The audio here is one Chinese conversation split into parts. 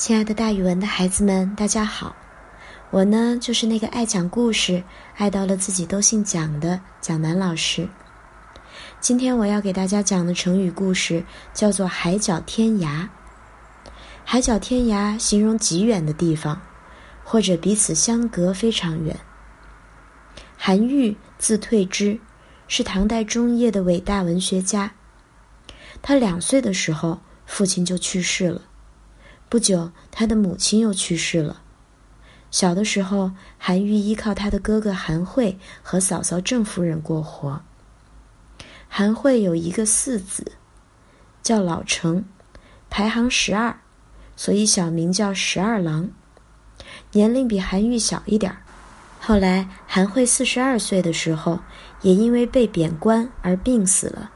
亲爱的，大语文的孩子们，大家好！我呢，就是那个爱讲故事、爱到了自己都姓蒋的蒋楠老师。今天我要给大家讲的成语故事叫做“海角天涯”。海角天涯形容极远的地方，或者彼此相隔非常远。韩愈字退之，是唐代中叶的伟大文学家。他两岁的时候，父亲就去世了。不久，他的母亲又去世了。小的时候，韩愈依靠他的哥哥韩惠和嫂嫂郑夫人过活。韩惠有一个四子，叫老成，排行十二，所以小名叫十二郎。年龄比韩愈小一点儿。后来，韩惠四十二岁的时候，也因为被贬官而病死了。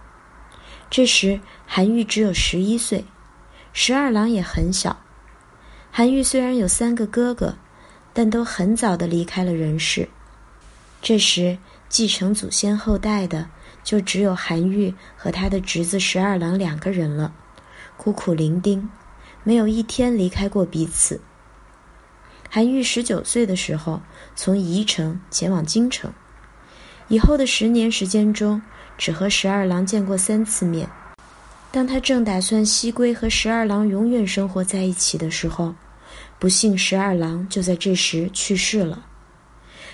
这时，韩愈只有十一岁，十二郎也很小。韩愈虽然有三个哥哥，但都很早的离开了人世。这时继承祖先后代的就只有韩愈和他的侄子十二郎两个人了，孤苦伶仃，没有一天离开过彼此。韩愈十九岁的时候从宜城前往京城，以后的十年时间中，只和十二郎见过三次面。当他正打算西归和十二郎永远生活在一起的时候，不幸十二郎就在这时去世了。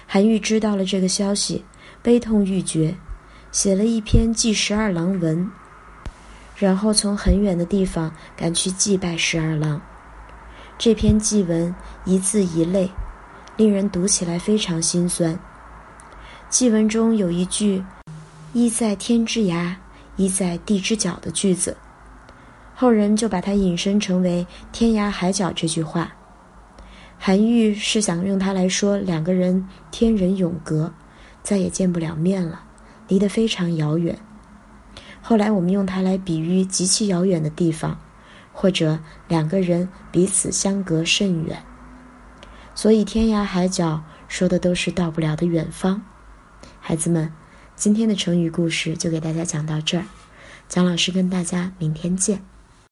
韩愈知道了这个消息，悲痛欲绝，写了一篇《祭十二郎文》，然后从很远的地方赶去祭拜十二郎。这篇祭文一字一泪，令人读起来非常心酸。祭文中有一句“一在天之涯”。一在地之角的句子，后人就把它引申成为“天涯海角”这句话。韩愈是想用它来说两个人天人永隔，再也见不了面了，离得非常遥远。后来我们用它来比喻极其遥远的地方，或者两个人彼此相隔甚远。所以“天涯海角”说的都是到不了的远方。孩子们。今天的成语故事就给大家讲到这儿，蒋老师跟大家明天见。